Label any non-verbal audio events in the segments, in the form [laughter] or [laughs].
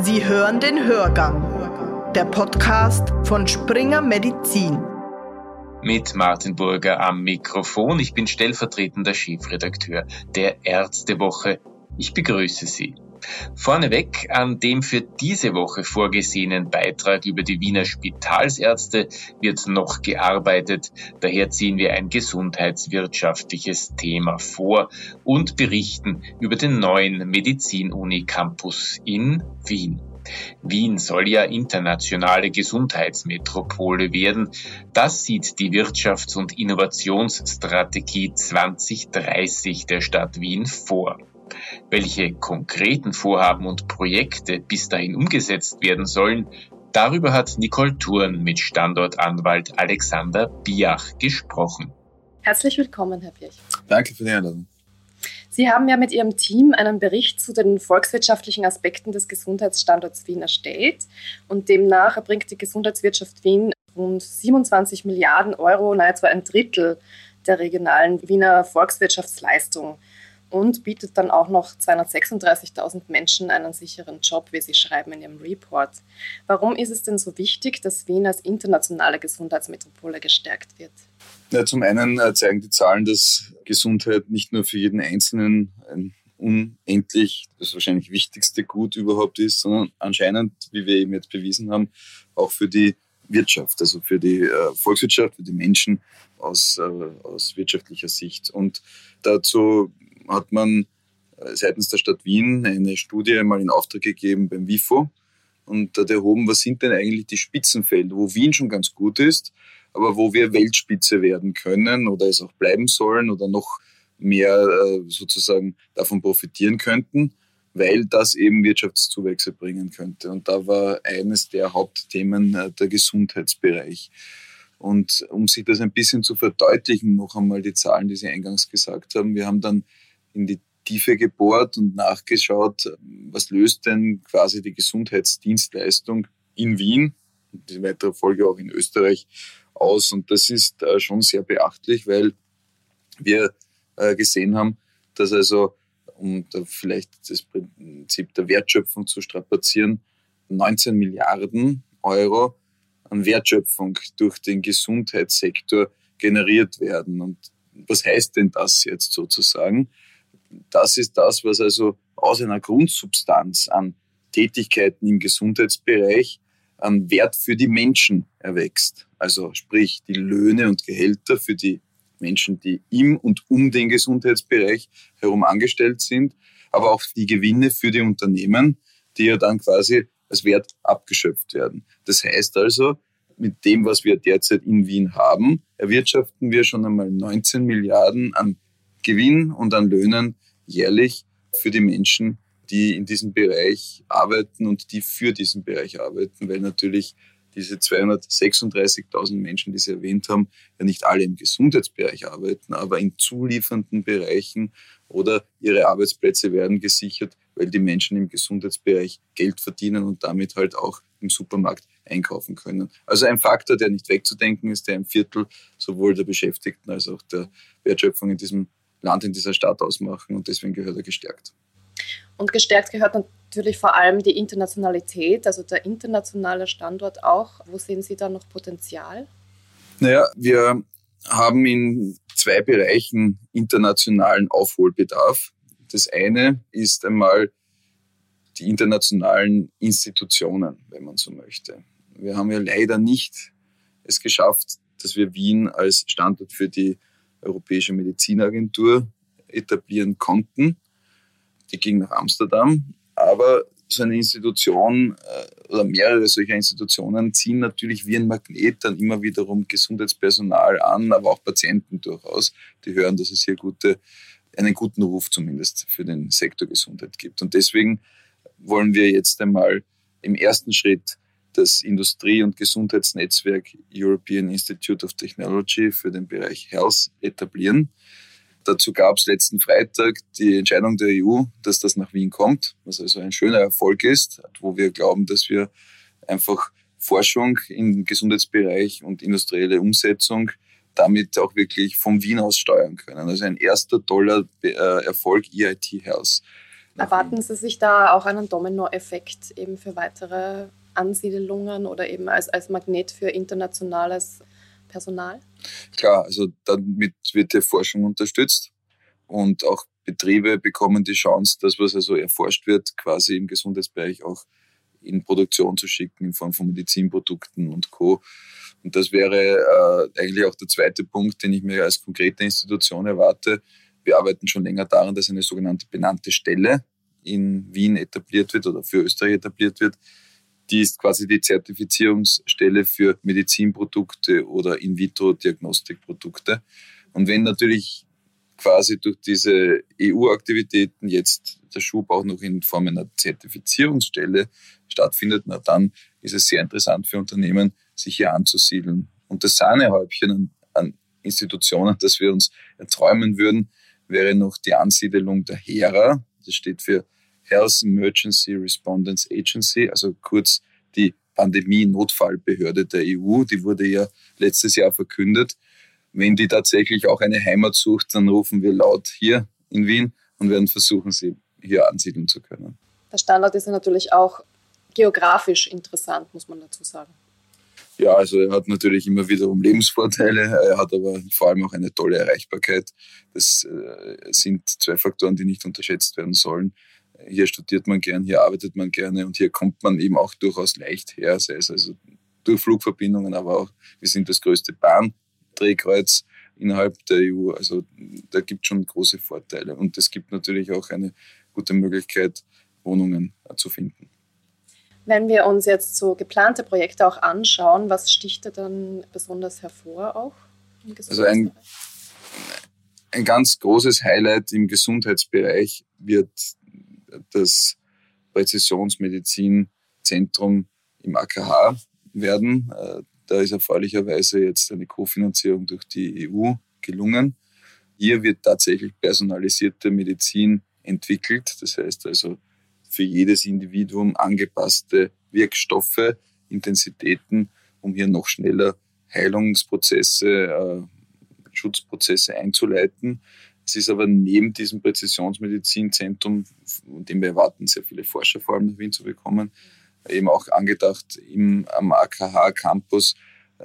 Sie hören den Hörgang, der Podcast von Springer Medizin. Mit Martin Burger am Mikrofon. Ich bin stellvertretender Chefredakteur der Ärztewoche. Ich begrüße Sie. Vorneweg an dem für diese Woche vorgesehenen Beitrag über die Wiener Spitalsärzte wird noch gearbeitet. Daher ziehen wir ein gesundheitswirtschaftliches Thema vor und berichten über den neuen Medizin-Uni Campus in Wien. Wien soll ja internationale Gesundheitsmetropole werden. Das sieht die Wirtschafts- und Innovationsstrategie 2030 der Stadt Wien vor. Welche konkreten Vorhaben und Projekte bis dahin umgesetzt werden sollen, darüber hat Nicole Thurn mit Standortanwalt Alexander Biach gesprochen. Herzlich willkommen, Herr Biach. Danke für die Einladung. Sie haben ja mit Ihrem Team einen Bericht zu den volkswirtschaftlichen Aspekten des Gesundheitsstandorts Wien erstellt und demnach erbringt die Gesundheitswirtschaft Wien rund 27 Milliarden Euro, nahezu ein Drittel der regionalen Wiener Volkswirtschaftsleistung und bietet dann auch noch 236.000 Menschen einen sicheren Job, wie Sie schreiben in Ihrem Report. Warum ist es denn so wichtig, dass Wien als internationale Gesundheitsmetropole gestärkt wird? Ja, zum einen äh, zeigen die Zahlen, dass Gesundheit nicht nur für jeden Einzelnen ein unendlich das wahrscheinlich wichtigste Gut überhaupt ist, sondern anscheinend, wie wir eben jetzt bewiesen haben, auch für die Wirtschaft, also für die äh, Volkswirtschaft, für die Menschen aus, äh, aus wirtschaftlicher Sicht. Und dazu hat man äh, seitens der Stadt Wien eine Studie mal in Auftrag gegeben beim WIFO und hat erhoben, was sind denn eigentlich die Spitzenfelder, wo Wien schon ganz gut ist, aber wo wir Weltspitze werden können oder es auch bleiben sollen oder noch mehr äh, sozusagen davon profitieren könnten, weil das eben Wirtschaftszuwächse bringen könnte. Und da war eines der Hauptthemen äh, der Gesundheitsbereich. Und um sich das ein bisschen zu verdeutlichen, noch einmal die Zahlen, die Sie eingangs gesagt haben. Wir haben dann in die Tiefe gebohrt und nachgeschaut, was löst denn quasi die Gesundheitsdienstleistung in Wien und in weiterer Folge auch in Österreich aus. Und das ist äh, schon sehr beachtlich, weil wir äh, gesehen haben, dass also, um da vielleicht das Prinzip der Wertschöpfung zu strapazieren, 19 Milliarden Euro an Wertschöpfung durch den Gesundheitssektor generiert werden. Und was heißt denn das jetzt sozusagen? Das ist das, was also aus einer Grundsubstanz an Tätigkeiten im Gesundheitsbereich an Wert für die Menschen erwächst. Also sprich die Löhne und Gehälter für die Menschen, die im und um den Gesundheitsbereich herum angestellt sind, aber auch die Gewinne für die Unternehmen, die ja dann quasi als Wert abgeschöpft werden. Das heißt also, mit dem, was wir derzeit in Wien haben, erwirtschaften wir schon einmal 19 Milliarden an Gewinn und an Löhnen jährlich für die Menschen, die in diesem Bereich arbeiten und die für diesen Bereich arbeiten, weil natürlich diese 236.000 Menschen, die Sie erwähnt haben, ja nicht alle im Gesundheitsbereich arbeiten, aber in zuliefernden Bereichen oder ihre Arbeitsplätze werden gesichert, weil die Menschen im Gesundheitsbereich Geld verdienen und damit halt auch im Supermarkt einkaufen können. Also ein Faktor, der nicht wegzudenken ist, der ein Viertel sowohl der Beschäftigten als auch der Wertschöpfung in diesem Land in dieser Stadt ausmachen und deswegen gehört er gestärkt. Und gestärkt gehört natürlich vor allem die Internationalität, also der internationale Standort auch. Wo sehen Sie da noch Potenzial? Naja, wir haben in zwei Bereichen internationalen Aufholbedarf. Das eine ist einmal die internationalen Institutionen, wenn man so möchte. Wir haben ja leider nicht es geschafft, dass wir Wien als Standort für die Europäische Medizinagentur etablieren konnten. Die ging nach Amsterdam, aber so eine Institution äh, oder mehrere solcher Institutionen ziehen natürlich wie ein Magnet dann immer wiederum Gesundheitspersonal an, aber auch Patienten durchaus, die hören, dass es hier gute, einen guten Ruf zumindest für den Sektor Gesundheit gibt. Und deswegen wollen wir jetzt einmal im ersten Schritt das Industrie- und Gesundheitsnetzwerk European Institute of Technology für den Bereich Health etablieren. Dazu gab es letzten Freitag die Entscheidung der EU, dass das nach Wien kommt, was also ein schöner Erfolg ist, wo wir glauben, dass wir einfach Forschung im Gesundheitsbereich und industrielle Umsetzung damit auch wirklich von Wien aus steuern können. Also ein erster toller äh, Erfolg EIT Health. Erwarten Sie sich da auch einen Dominoeffekt eben für weitere Ansiedelungen oder eben als, als Magnet für internationales Personal? Klar, also damit wird die Forschung unterstützt und auch Betriebe bekommen die Chance, dass was also erforscht wird, quasi im Gesundheitsbereich auch in Produktion zu schicken in Form von Medizinprodukten und Co. Und das wäre äh, eigentlich auch der zweite Punkt, den ich mir als konkrete Institution erwarte. Wir arbeiten schon länger daran, dass eine sogenannte benannte Stelle in Wien etabliert wird oder für Österreich etabliert wird. Die ist quasi die Zertifizierungsstelle für Medizinprodukte oder In-vitro-Diagnostikprodukte. Und wenn natürlich quasi durch diese EU-Aktivitäten jetzt der Schub auch noch in Form einer Zertifizierungsstelle stattfindet, na dann ist es sehr interessant für Unternehmen, sich hier anzusiedeln. Und das Sahnehäubchen an, an Institutionen, das wir uns erträumen würden, wäre noch die Ansiedelung der HERA. Das steht für Health Emergency Respondence Agency, also kurz die Pandemie-Notfallbehörde der EU. Die wurde ja letztes Jahr verkündet wenn die tatsächlich auch eine Heimat sucht, dann rufen wir laut hier in Wien und werden versuchen, sie hier ansiedeln zu können. Der Standort ist ja natürlich auch geografisch interessant, muss man dazu sagen. Ja, also er hat natürlich immer wiederum Lebensvorteile, er hat aber vor allem auch eine tolle Erreichbarkeit. Das äh, sind zwei Faktoren, die nicht unterschätzt werden sollen. Hier studiert man gern, hier arbeitet man gerne und hier kommt man eben auch durchaus leicht her, sei es also durch Flugverbindungen, aber auch wir sind das größte Bahn Drehkreuz innerhalb der EU. Also da gibt es schon große Vorteile. Und es gibt natürlich auch eine gute Möglichkeit, Wohnungen äh, zu finden. Wenn wir uns jetzt so geplante Projekte auch anschauen, was sticht da dann besonders hervor auch? also ein, ein ganz großes Highlight im Gesundheitsbereich wird das Präzisionsmedizinzentrum im AKH werden. Äh, da ist erfreulicherweise jetzt eine Kofinanzierung durch die EU gelungen. Hier wird tatsächlich personalisierte Medizin entwickelt. Das heißt also für jedes Individuum angepasste Wirkstoffe, Intensitäten, um hier noch schneller Heilungsprozesse, äh, Schutzprozesse einzuleiten. Es ist aber neben diesem Präzisionsmedizinzentrum, von dem wir erwarten, sehr viele Forscher vor allem nach Wien zu bekommen, eben auch angedacht, im, am AKH-Campus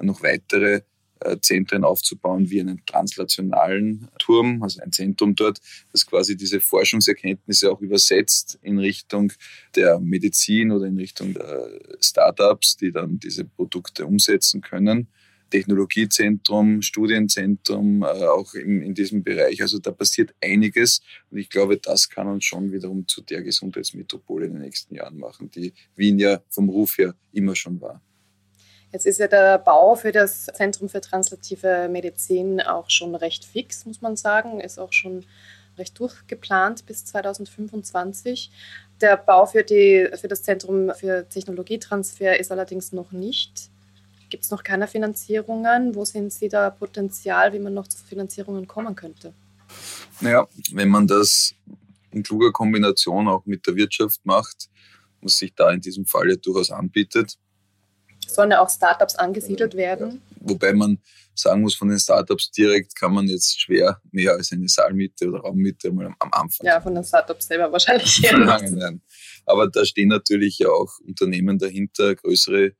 noch weitere äh, Zentren aufzubauen, wie einen translationalen Turm, also ein Zentrum dort, das quasi diese Forschungserkenntnisse auch übersetzt in Richtung der Medizin oder in Richtung der Startups, die dann diese Produkte umsetzen können. Technologiezentrum, Studienzentrum, äh, auch in, in diesem Bereich. Also da passiert einiges und ich glaube, das kann uns schon wiederum zu der Gesundheitsmetropole in den nächsten Jahren machen, die Wien ja vom Ruf her immer schon war. Jetzt ist ja der Bau für das Zentrum für translative Medizin auch schon recht fix, muss man sagen, ist auch schon recht durchgeplant bis 2025. Der Bau für, die, für das Zentrum für Technologietransfer ist allerdings noch nicht Gibt es noch keine Finanzierungen? Wo sehen Sie da Potenzial, wie man noch zu Finanzierungen kommen könnte? Naja, wenn man das in kluger Kombination auch mit der Wirtschaft macht, was sich da in diesem Fall ja durchaus anbietet. Sollen ja auch Startups angesiedelt werden? Ja. Wobei man sagen muss, von den Startups direkt kann man jetzt schwer mehr als eine Saalmiete oder Raummiete mal am Anfang. Ja, von den Startups selber wahrscheinlich. [laughs] Nein, nein. Aber da stehen natürlich ja auch Unternehmen dahinter, größere äh,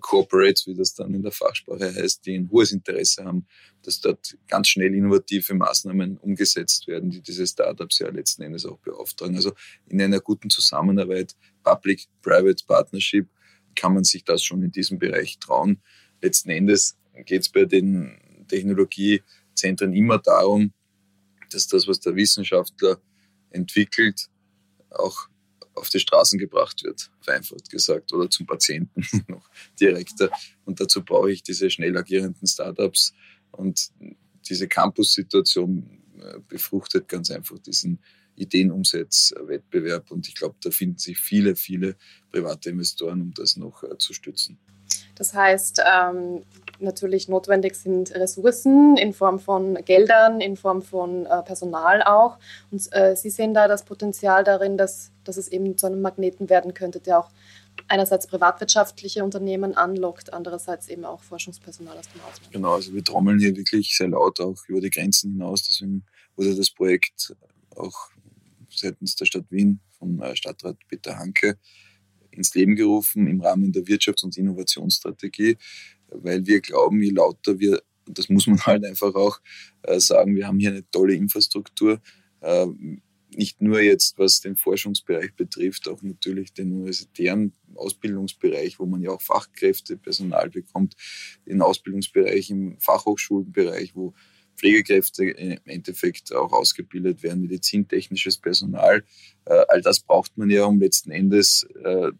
Corporates, wie das dann in der Fachsprache heißt, die ein hohes Interesse haben, dass dort ganz schnell innovative Maßnahmen umgesetzt werden, die diese Startups ja letzten Endes auch beauftragen. Also in einer guten Zusammenarbeit, Public-Private Partnership, kann man sich das schon in diesem Bereich trauen. Letzten Endes geht es bei den Technologiezentren immer darum, dass das, was der Wissenschaftler entwickelt, auch auf die Straßen gebracht wird, vereinfacht gesagt, oder zum Patienten [laughs] noch direkter. Und dazu brauche ich diese schnell agierenden Startups und diese Campus-Situation äh, befruchtet ganz einfach diesen Ideenumsetzwettbewerb und ich glaube, da finden sich viele, viele private Investoren, um das noch äh, zu stützen. Das heißt, ähm, natürlich notwendig sind Ressourcen in Form von Geldern, in Form von äh, Personal auch. Und äh, Sie sehen da das Potenzial darin, dass, dass es eben zu einem Magneten werden könnte, der auch einerseits privatwirtschaftliche Unternehmen anlockt, andererseits eben auch Forschungspersonal aus dem Ausland. Genau, also wir trommeln hier wirklich sehr laut auch über die Grenzen hinaus. Deswegen wurde das Projekt auch seitens der Stadt Wien vom äh, Stadtrat Peter Hanke ins Leben gerufen im Rahmen der Wirtschafts- und Innovationsstrategie, weil wir glauben, je lauter wir, das muss man [laughs] halt einfach auch äh, sagen, wir haben hier eine tolle Infrastruktur, äh, nicht nur jetzt, was den Forschungsbereich betrifft, auch natürlich den universitären Ausbildungsbereich, wo man ja auch Fachkräfte, Personal bekommt, den Ausbildungsbereich im Fachhochschulenbereich, wo Pflegekräfte im Endeffekt auch ausgebildet werden, medizintechnisches Personal. Äh, all das braucht man ja, um letzten Endes äh,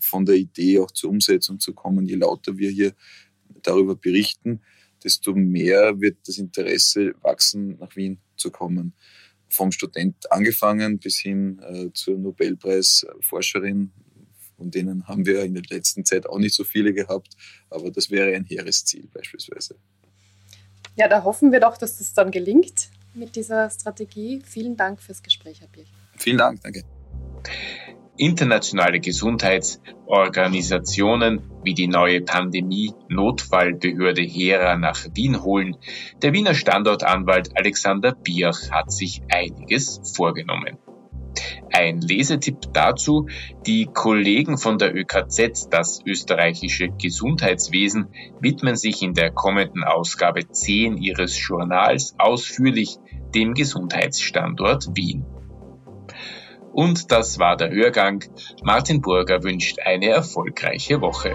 von der Idee auch zur Umsetzung zu kommen. Je lauter wir hier darüber berichten, desto mehr wird das Interesse wachsen, nach Wien zu kommen. Vom Student angefangen bis hin äh, zur Nobelpreisforscherin, von denen haben wir in der letzten Zeit auch nicht so viele gehabt, aber das wäre ein hehres Ziel beispielsweise. Ja, da hoffen wir doch, dass das dann gelingt mit dieser Strategie. Vielen Dank fürs Gespräch, Herr Birch. Vielen Dank, danke. Internationale Gesundheitsorganisationen wie die neue Pandemie-Notfallbehörde HERA nach Wien holen. Der Wiener Standortanwalt Alexander Biach hat sich einiges vorgenommen. Ein Lesetipp dazu, die Kollegen von der ÖKZ, das österreichische Gesundheitswesen, widmen sich in der kommenden Ausgabe 10 ihres Journals ausführlich dem Gesundheitsstandort Wien. Und das war der Hörgang. Martin Burger wünscht eine erfolgreiche Woche.